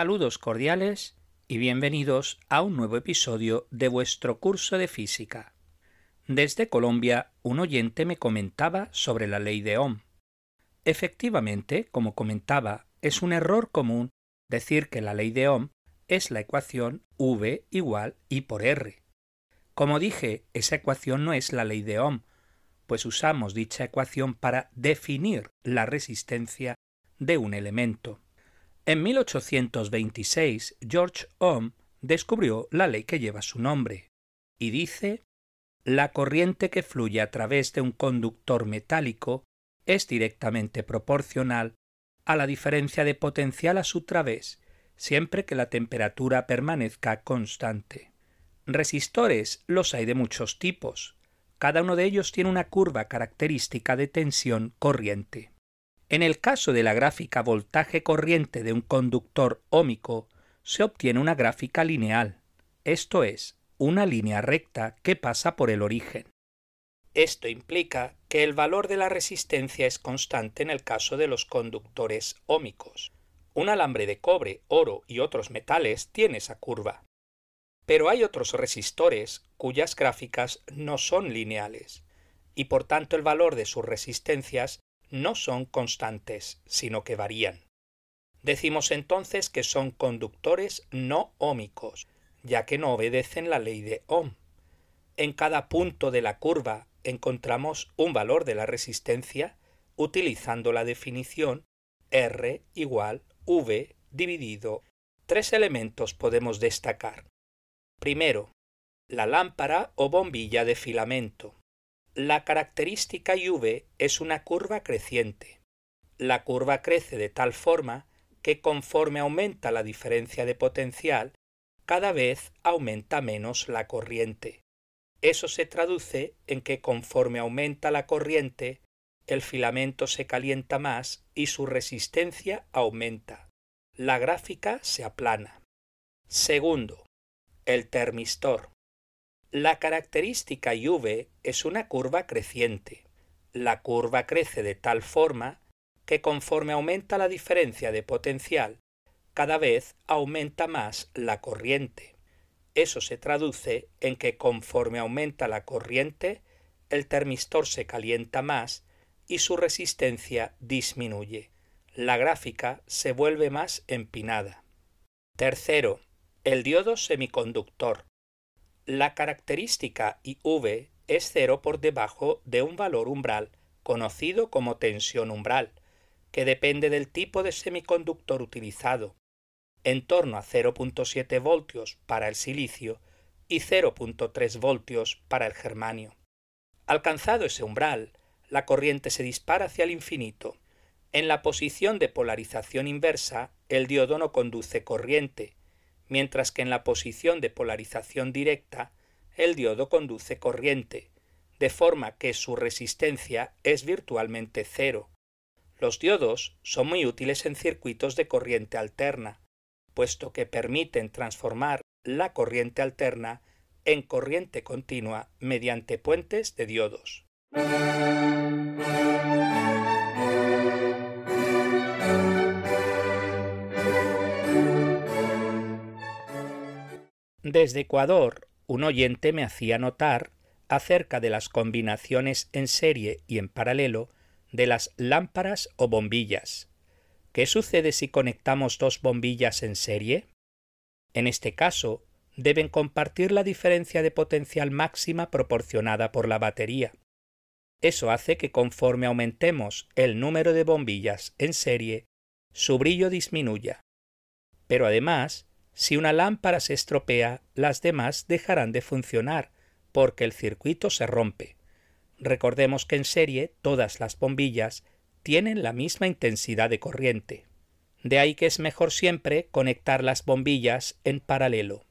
Saludos cordiales y bienvenidos a un nuevo episodio de vuestro curso de física. Desde Colombia, un oyente me comentaba sobre la ley de Ohm. Efectivamente, como comentaba, es un error común decir que la ley de Ohm es la ecuación V igual I por R. Como dije, esa ecuación no es la ley de Ohm, pues usamos dicha ecuación para definir la resistencia de un elemento. En 1826, George Ohm descubrió la ley que lleva su nombre, y dice la corriente que fluye a través de un conductor metálico es directamente proporcional a la diferencia de potencial a su través, siempre que la temperatura permanezca constante. Resistores los hay de muchos tipos. Cada uno de ellos tiene una curva característica de tensión corriente. En el caso de la gráfica voltaje-corriente de un conductor ómico, se obtiene una gráfica lineal, esto es, una línea recta que pasa por el origen. Esto implica que el valor de la resistencia es constante en el caso de los conductores ómicos. Un alambre de cobre, oro y otros metales tiene esa curva. Pero hay otros resistores cuyas gráficas no son lineales, y por tanto el valor de sus resistencias no son constantes, sino que varían. Decimos entonces que son conductores no ómicos, ya que no obedecen la ley de Ohm. En cada punto de la curva encontramos un valor de la resistencia utilizando la definición R igual V dividido. Tres elementos podemos destacar. Primero, la lámpara o bombilla de filamento. La característica V es una curva creciente. La curva crece de tal forma que conforme aumenta la diferencia de potencial, cada vez aumenta menos la corriente. Eso se traduce en que conforme aumenta la corriente, el filamento se calienta más y su resistencia aumenta. La gráfica se aplana. Segundo, el termistor. La característica V es una curva creciente. La curva crece de tal forma que conforme aumenta la diferencia de potencial, cada vez aumenta más la corriente. Eso se traduce en que conforme aumenta la corriente, el termistor se calienta más y su resistencia disminuye. La gráfica se vuelve más empinada. Tercero, el diodo semiconductor. La característica IV es cero por debajo de un valor umbral conocido como tensión umbral, que depende del tipo de semiconductor utilizado, en torno a 0.7 voltios para el silicio y 0.3 voltios para el germanio. Alcanzado ese umbral, la corriente se dispara hacia el infinito. En la posición de polarización inversa, el diodo no conduce corriente, mientras que en la posición de polarización directa el diodo conduce corriente, de forma que su resistencia es virtualmente cero. Los diodos son muy útiles en circuitos de corriente alterna, puesto que permiten transformar la corriente alterna en corriente continua mediante puentes de diodos. Desde Ecuador, un oyente me hacía notar acerca de las combinaciones en serie y en paralelo de las lámparas o bombillas. ¿Qué sucede si conectamos dos bombillas en serie? En este caso, deben compartir la diferencia de potencial máxima proporcionada por la batería. Eso hace que conforme aumentemos el número de bombillas en serie, su brillo disminuya. Pero además, si una lámpara se estropea, las demás dejarán de funcionar, porque el circuito se rompe. Recordemos que en serie todas las bombillas tienen la misma intensidad de corriente. De ahí que es mejor siempre conectar las bombillas en paralelo.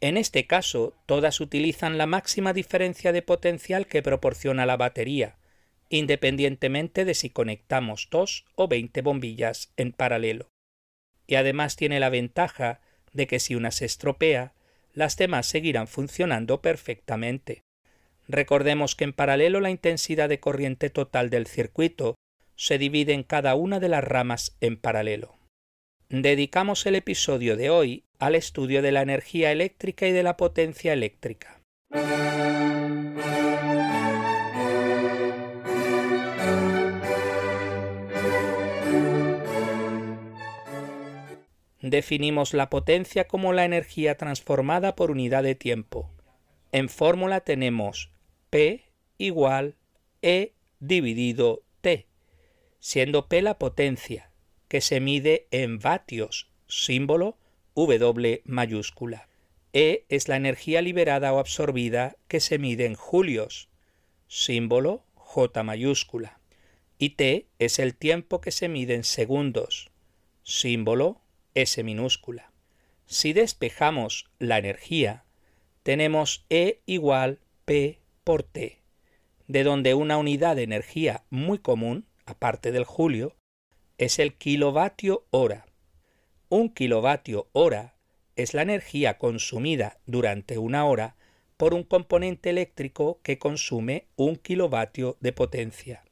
En este caso, todas utilizan la máxima diferencia de potencial que proporciona la batería, independientemente de si conectamos dos o veinte bombillas en paralelo. Y además tiene la ventaja de que si una se estropea, las demás seguirán funcionando perfectamente. Recordemos que en paralelo la intensidad de corriente total del circuito se divide en cada una de las ramas en paralelo. dedicamos el episodio de hoy al estudio de la energía eléctrica y de la potencia eléctrica. Definimos la potencia como la energía transformada por unidad de tiempo. En fórmula tenemos P igual E dividido T, siendo P la potencia, que se mide en vatios, símbolo W mayúscula. E es la energía liberada o absorbida que se mide en julios, símbolo J mayúscula. Y T es el tiempo que se mide en segundos, símbolo S minúscula. Si despejamos la energía, tenemos E igual P por T, de donde una unidad de energía muy común, aparte del julio, es el kilovatio hora. Un kilovatio hora es la energía consumida durante una hora por un componente eléctrico que consume un kilovatio de potencia.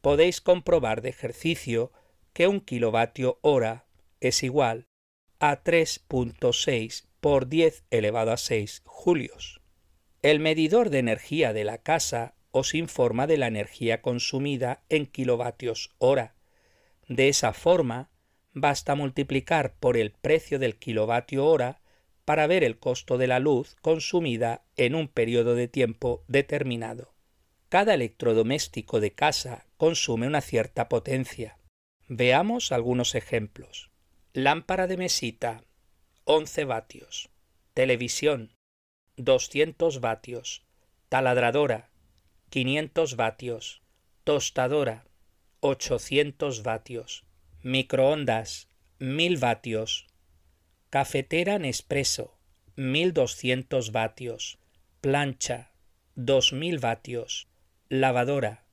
Podéis comprobar de ejercicio que un kilovatio hora es igual a 3.6 por 10 elevado a 6 julios. El medidor de energía de la casa os informa de la energía consumida en kilovatios hora. De esa forma, basta multiplicar por el precio del kilovatio hora para ver el costo de la luz consumida en un periodo de tiempo determinado. Cada electrodoméstico de casa consume una cierta potencia. Veamos algunos ejemplos. Lámpara de mesita 11 vatios. Televisión 200 vatios. Taladradora 500 vatios. Tostadora 800 vatios. Microondas 1000 vatios. Cafetera Nespresso 1200 vatios. Plancha 2000 vatios. Lavadora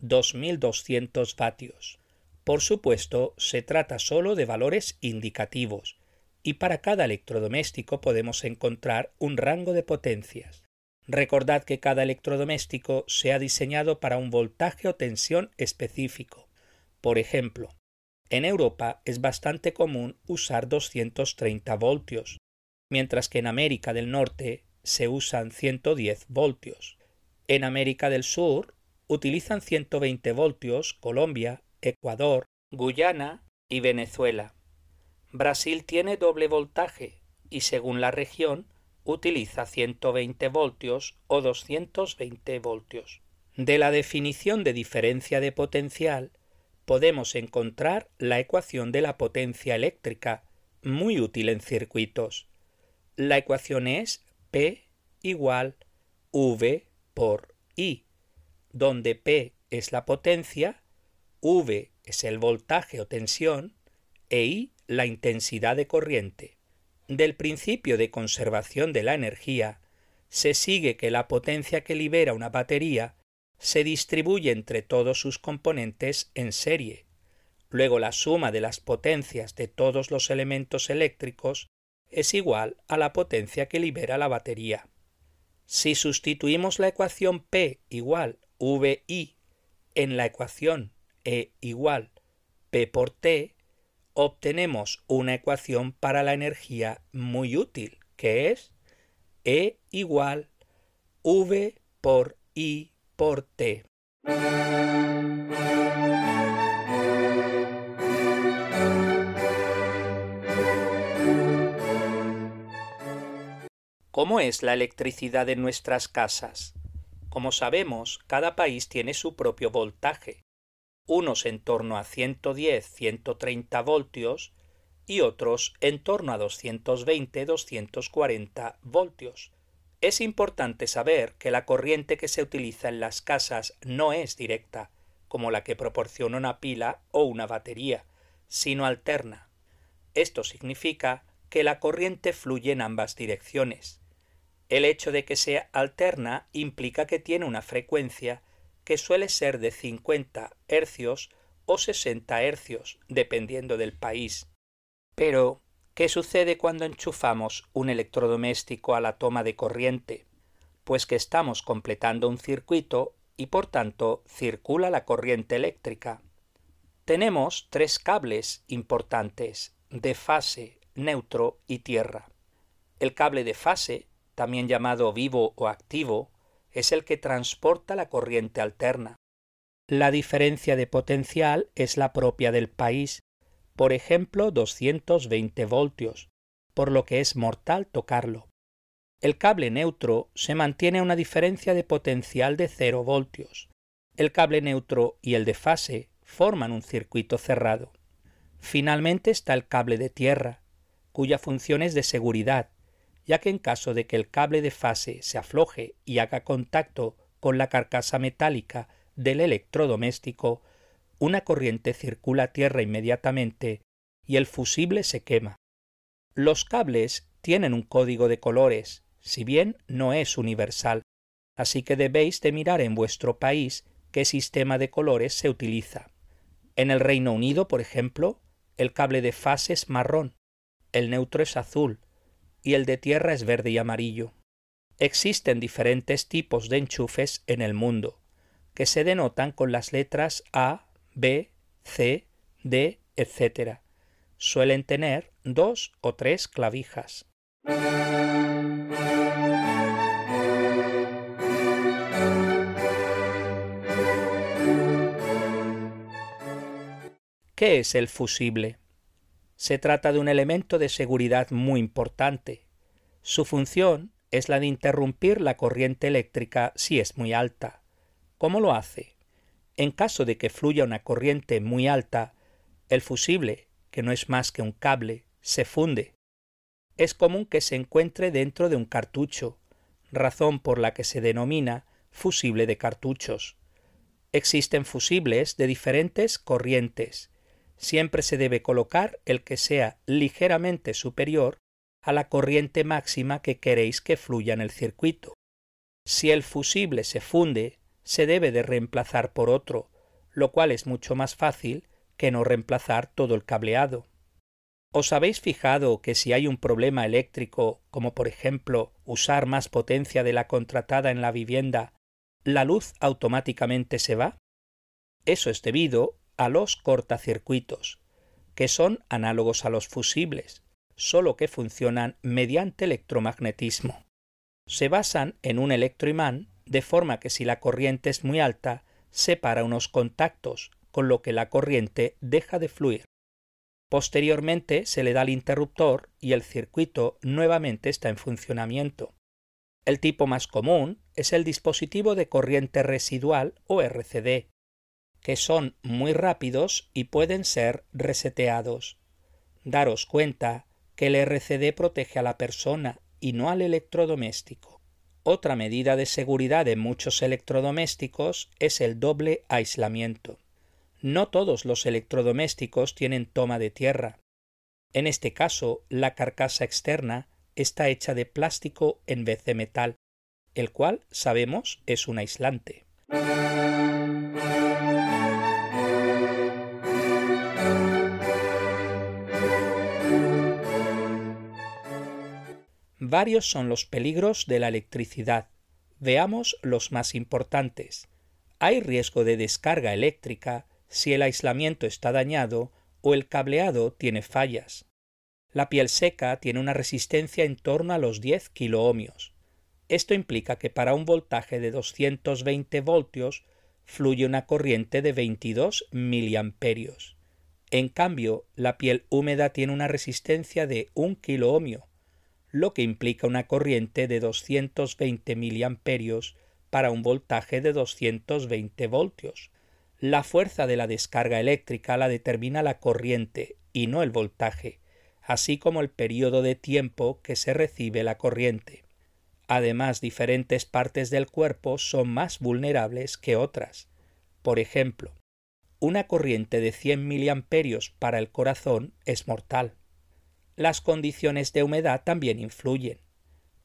2200 vatios. Por supuesto, se trata solo de valores indicativos, y para cada electrodoméstico podemos encontrar un rango de potencias. Recordad que cada electrodoméstico se ha diseñado para un voltaje o tensión específico. Por ejemplo, en Europa es bastante común usar 230 voltios, mientras que en América del Norte se usan 110 voltios. En América del Sur utilizan 120 voltios Colombia, Ecuador, Guyana y Venezuela. Brasil tiene doble voltaje y según la región utiliza 120 voltios o 220 voltios. De la definición de diferencia de potencial podemos encontrar la ecuación de la potencia eléctrica, muy útil en circuitos. La ecuación es P igual V por I, donde P es la potencia V es el voltaje o tensión e I la intensidad de corriente. Del principio de conservación de la energía se sigue que la potencia que libera una batería se distribuye entre todos sus componentes en serie. Luego la suma de las potencias de todos los elementos eléctricos es igual a la potencia que libera la batería. Si sustituimos la ecuación P igual VI en la ecuación e igual P por T, obtenemos una ecuación para la energía muy útil, que es E igual V por I por T. ¿Cómo es la electricidad en nuestras casas? Como sabemos, cada país tiene su propio voltaje, unos en torno a 110-130 voltios y otros en torno a 220-240 voltios. Es importante saber que la corriente que se utiliza en las casas no es directa, como la que proporciona una pila o una batería, sino alterna. Esto significa que la corriente fluye en ambas direcciones. El hecho de que sea alterna implica que tiene una frecuencia que suele ser de 50 hercios o 60 hercios, dependiendo del país. Pero, ¿qué sucede cuando enchufamos un electrodoméstico a la toma de corriente? Pues que estamos completando un circuito y por tanto circula la corriente eléctrica. Tenemos tres cables importantes, de fase, neutro y tierra. El cable de fase, también llamado vivo o activo, es el que transporta la corriente alterna. La diferencia de potencial es la propia del país, por ejemplo 220 voltios, por lo que es mortal tocarlo. El cable neutro se mantiene a una diferencia de potencial de 0 voltios. El cable neutro y el de fase forman un circuito cerrado. Finalmente está el cable de tierra, cuya función es de seguridad, ya que en caso de que el cable de fase se afloje y haga contacto con la carcasa metálica del electrodoméstico, una corriente circula a tierra inmediatamente y el fusible se quema. Los cables tienen un código de colores, si bien no es universal, así que debéis de mirar en vuestro país qué sistema de colores se utiliza. En el Reino Unido, por ejemplo, el cable de fase es marrón, el neutro es azul, y el de tierra es verde y amarillo. Existen diferentes tipos de enchufes en el mundo, que se denotan con las letras A, B, C, D, etc. Suelen tener dos o tres clavijas. ¿Qué es el fusible? Se trata de un elemento de seguridad muy importante. Su función es la de interrumpir la corriente eléctrica si es muy alta. ¿Cómo lo hace? En caso de que fluya una corriente muy alta, el fusible, que no es más que un cable, se funde. Es común que se encuentre dentro de un cartucho, razón por la que se denomina fusible de cartuchos. Existen fusibles de diferentes corrientes, siempre se debe colocar el que sea ligeramente superior a la corriente máxima que queréis que fluya en el circuito. Si el fusible se funde, se debe de reemplazar por otro, lo cual es mucho más fácil que no reemplazar todo el cableado. ¿Os habéis fijado que si hay un problema eléctrico, como por ejemplo usar más potencia de la contratada en la vivienda, la luz automáticamente se va? Eso es debido a los cortacircuitos, que son análogos a los fusibles, solo que funcionan mediante electromagnetismo. Se basan en un electroimán de forma que si la corriente es muy alta, separa unos contactos, con lo que la corriente deja de fluir. Posteriormente se le da el interruptor y el circuito nuevamente está en funcionamiento. El tipo más común es el dispositivo de corriente residual o RCD, que son muy rápidos y pueden ser reseteados. Daros cuenta que el RCD protege a la persona y no al electrodoméstico. Otra medida de seguridad en muchos electrodomésticos es el doble aislamiento. No todos los electrodomésticos tienen toma de tierra. En este caso, la carcasa externa está hecha de plástico en vez de metal, el cual sabemos es un aislante. Varios son los peligros de la electricidad. Veamos los más importantes. Hay riesgo de descarga eléctrica si el aislamiento está dañado o el cableado tiene fallas. La piel seca tiene una resistencia en torno a los 10 kiloohmios. Esto implica que para un voltaje de 220 voltios fluye una corriente de 22 miliamperios. En cambio, la piel húmeda tiene una resistencia de 1 kiloohmio, lo que implica una corriente de 220 miliamperios para un voltaje de 220 voltios. La fuerza de la descarga eléctrica la determina la corriente y no el voltaje, así como el periodo de tiempo que se recibe la corriente. Además, diferentes partes del cuerpo son más vulnerables que otras. Por ejemplo, una corriente de 100 miliamperios para el corazón es mortal. Las condiciones de humedad también influyen.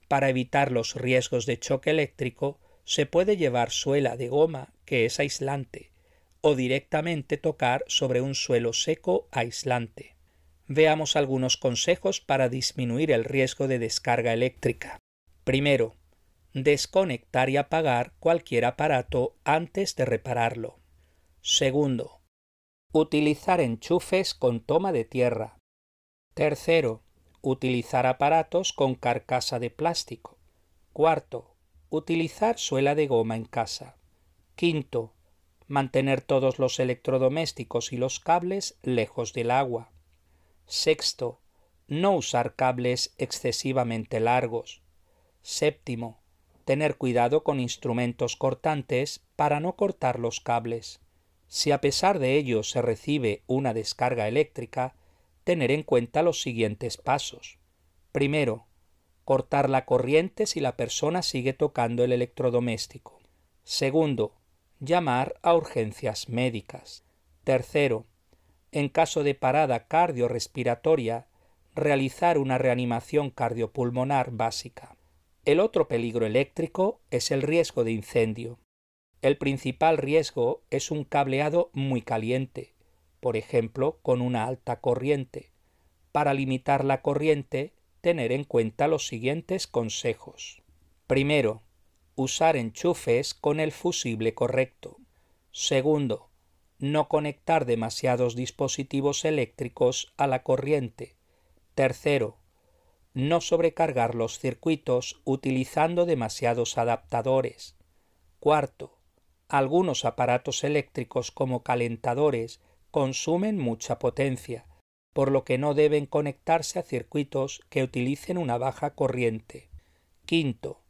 Para evitar los riesgos de choque eléctrico, se puede llevar suela de goma que es aislante, o directamente tocar sobre un suelo seco aislante. Veamos algunos consejos para disminuir el riesgo de descarga eléctrica. Primero, desconectar y apagar cualquier aparato antes de repararlo. Segundo, utilizar enchufes con toma de tierra, Tercero, utilizar aparatos con carcasa de plástico. Cuarto, utilizar suela de goma en casa. Quinto, mantener todos los electrodomésticos y los cables lejos del agua. Sexto, no usar cables excesivamente largos. Séptimo, tener cuidado con instrumentos cortantes para no cortar los cables. Si a pesar de ello se recibe una descarga eléctrica, tener en cuenta los siguientes pasos. Primero, cortar la corriente si la persona sigue tocando el electrodoméstico. Segundo, llamar a urgencias médicas. Tercero, en caso de parada cardiorrespiratoria, realizar una reanimación cardiopulmonar básica. El otro peligro eléctrico es el riesgo de incendio. El principal riesgo es un cableado muy caliente, por ejemplo, con una alta corriente. Para limitar la corriente, tener en cuenta los siguientes consejos. Primero, usar enchufes con el fusible correcto. Segundo, no conectar demasiados dispositivos eléctricos a la corriente. Tercero, no sobrecargar los circuitos utilizando demasiados adaptadores. Cuarto, algunos aparatos eléctricos como calentadores consumen mucha potencia, por lo que no deben conectarse a circuitos que utilicen una baja corriente. Quinto,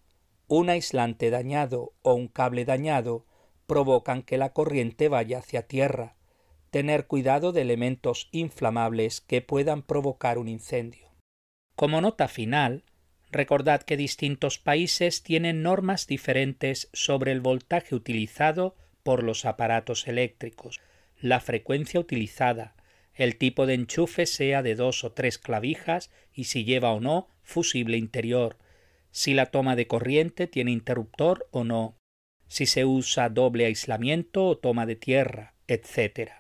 un aislante dañado o un cable dañado provocan que la corriente vaya hacia tierra. Tener cuidado de elementos inflamables que puedan provocar un incendio. Como nota final, recordad que distintos países tienen normas diferentes sobre el voltaje utilizado por los aparatos eléctricos la frecuencia utilizada, el tipo de enchufe sea de dos o tres clavijas y si lleva o no fusible interior, si la toma de corriente tiene interruptor o no, si se usa doble aislamiento o toma de tierra, etc.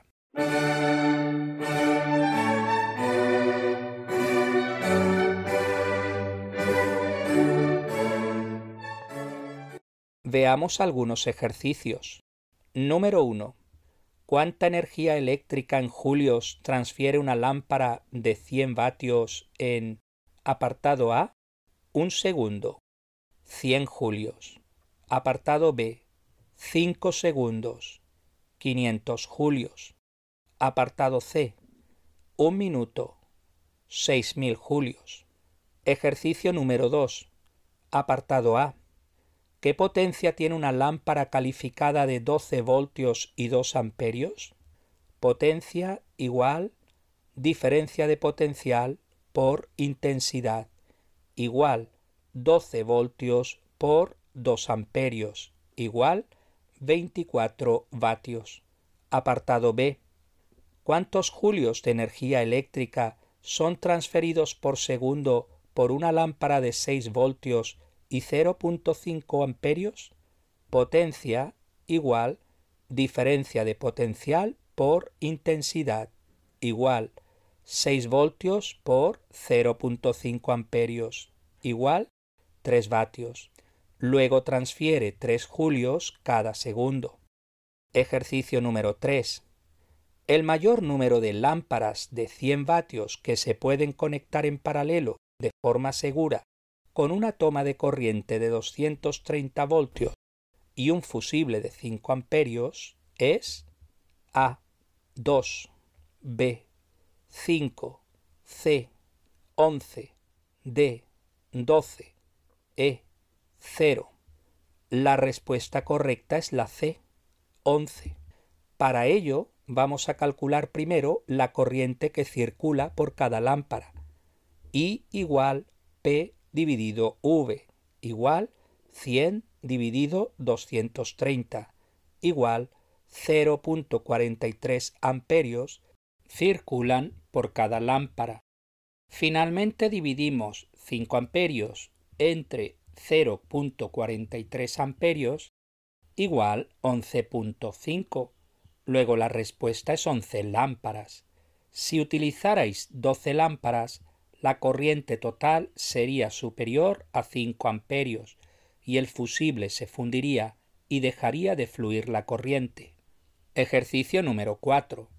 Veamos algunos ejercicios. Número 1. ¿Cuánta energía eléctrica en julios transfiere una lámpara de 100 vatios en apartado A? Un segundo. 100 julios. Apartado B. 5 segundos. 500 julios. Apartado C. Un minuto. 6.000 julios. Ejercicio número 2. Apartado A. ¿Qué potencia tiene una lámpara calificada de 12 voltios y 2 amperios? Potencia igual diferencia de potencial por intensidad igual 12 voltios por 2 amperios igual 24 vatios. Apartado B. ¿Cuántos julios de energía eléctrica son transferidos por segundo por una lámpara de 6 voltios y 0.5 amperios, potencia igual diferencia de potencial por intensidad igual 6 voltios por 0.5 amperios igual 3 vatios. Luego transfiere 3 julios cada segundo. Ejercicio número 3. El mayor número de lámparas de 100 vatios que se pueden conectar en paralelo de forma segura con una toma de corriente de 230 voltios y un fusible de 5 amperios es A 2, B 5, C 11, D 12, E 0. La respuesta correcta es la C 11. Para ello vamos a calcular primero la corriente que circula por cada lámpara. I igual P dividido V igual 100 dividido 230 igual 0.43 amperios circulan por cada lámpara. Finalmente dividimos 5 amperios entre 0.43 amperios igual 11.5. Luego la respuesta es 11 lámparas. Si utilizarais 12 lámparas, la corriente total sería superior a 5 amperios y el fusible se fundiría y dejaría de fluir la corriente. Ejercicio número 4.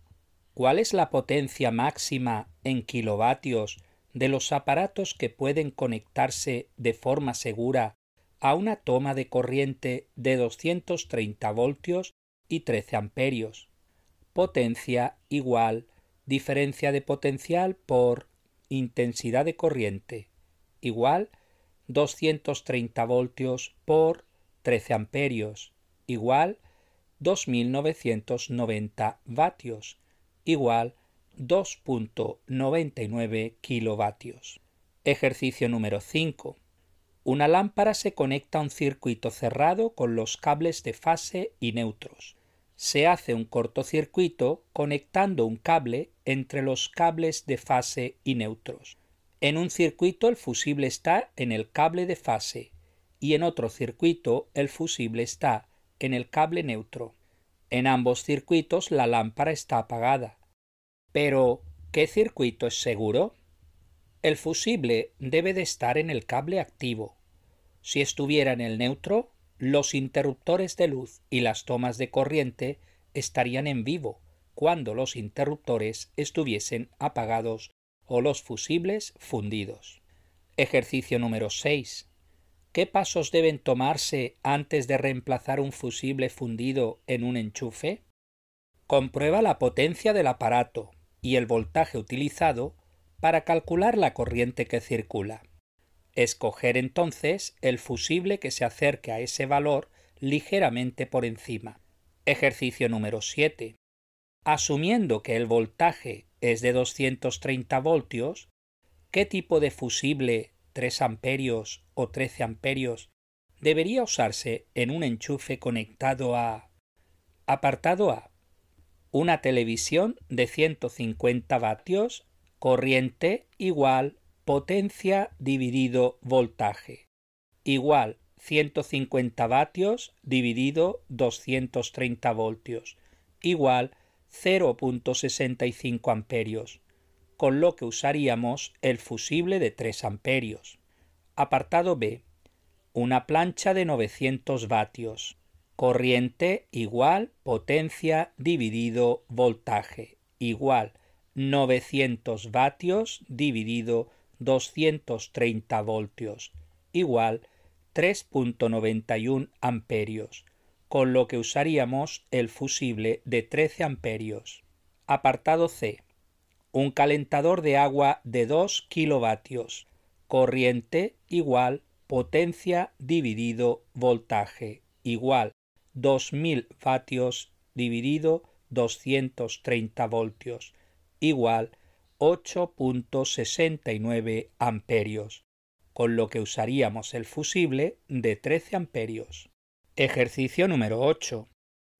¿Cuál es la potencia máxima en kilovatios de los aparatos que pueden conectarse de forma segura a una toma de corriente de 230 voltios y 13 amperios? Potencia igual diferencia de potencial por intensidad de corriente igual 230 voltios por 13 amperios igual 2990 vatios igual 2.99 kilovatios. Ejercicio número 5. Una lámpara se conecta a un circuito cerrado con los cables de fase y neutros. Se hace un cortocircuito conectando un cable entre los cables de fase y neutros. En un circuito el fusible está en el cable de fase y en otro circuito el fusible está en el cable neutro. En ambos circuitos la lámpara está apagada. Pero, ¿qué circuito es seguro? El fusible debe de estar en el cable activo. Si estuviera en el neutro, los interruptores de luz y las tomas de corriente estarían en vivo cuando los interruptores estuviesen apagados o los fusibles fundidos. Ejercicio número 6. ¿Qué pasos deben tomarse antes de reemplazar un fusible fundido en un enchufe? Comprueba la potencia del aparato y el voltaje utilizado para calcular la corriente que circula. Escoger entonces el fusible que se acerque a ese valor ligeramente por encima. Ejercicio número 7. Asumiendo que el voltaje es de 230 voltios, ¿qué tipo de fusible 3 amperios o 13 amperios debería usarse en un enchufe conectado a apartado A una televisión de 150 vatios, corriente igual potencia dividido voltaje, igual 150 vatios dividido 230 voltios, igual 0.65 amperios, con lo que usaríamos el fusible de 3 amperios. Apartado B. Una plancha de 900 vatios, corriente igual potencia dividido voltaje. Igual 900 vatios dividido 230 voltios igual 3.91 amperios, con lo que usaríamos el fusible de 13 amperios. Apartado C. Un calentador de agua de 2 kilovatios, corriente igual potencia dividido voltaje igual 2000 vatios dividido 230 voltios igual 8.69 amperios, con lo que usaríamos el fusible de 13 amperios. Ejercicio número 8.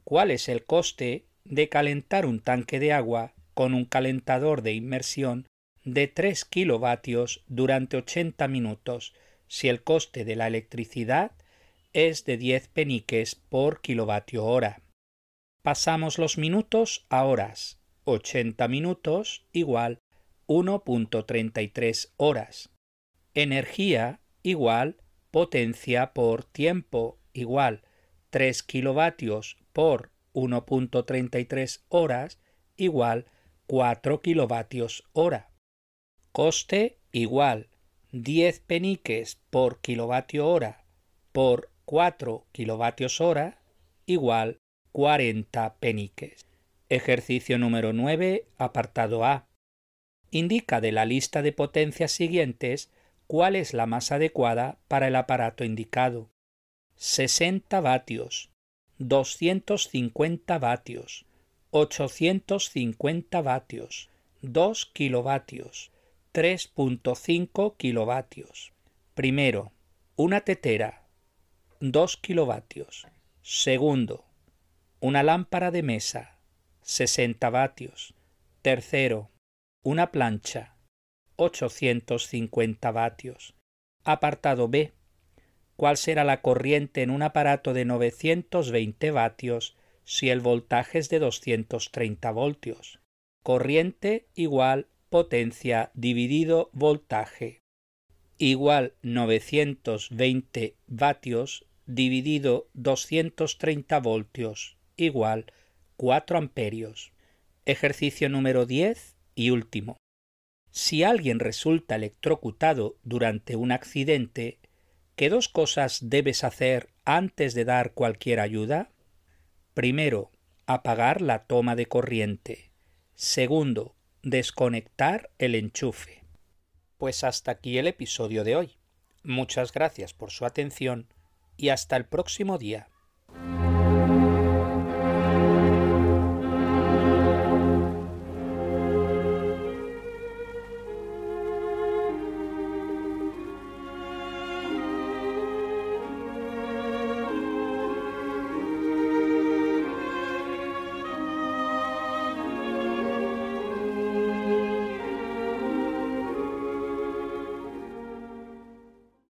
¿Cuál es el coste de calentar un tanque de agua con un calentador de inmersión de 3 kilovatios durante 80 minutos si el coste de la electricidad es de 10 peniques por kilovatio hora. Pasamos los minutos a horas. 80 minutos igual 1.33 horas. Energía igual potencia por tiempo igual 3 kilovatios por 1.33 horas igual 4 kilovatios hora. Coste igual 10 peniques por kilovatio hora por 4 kilovatios hora igual 40 peniques. Ejercicio número 9, apartado A. Indica de la lista de potencias siguientes cuál es la más adecuada para el aparato indicado. 60 vatios, 250 vatios, 850 vatios, 2 kilovatios, 3.5 kilovatios. Primero, una tetera 2 kilovatios. Segundo, una lámpara de mesa, 60 vatios. Tercero, una plancha, 850 vatios. Apartado B. ¿Cuál será la corriente en un aparato de 920 vatios si el voltaje es de 230 voltios? Corriente igual potencia dividido voltaje igual 920 vatios dividido 230 voltios igual 4 amperios. Ejercicio número 10 y último. Si alguien resulta electrocutado durante un accidente, ¿qué dos cosas debes hacer antes de dar cualquier ayuda? Primero, apagar la toma de corriente. Segundo, desconectar el enchufe. Pues hasta aquí el episodio de hoy. Muchas gracias por su atención y hasta el próximo día.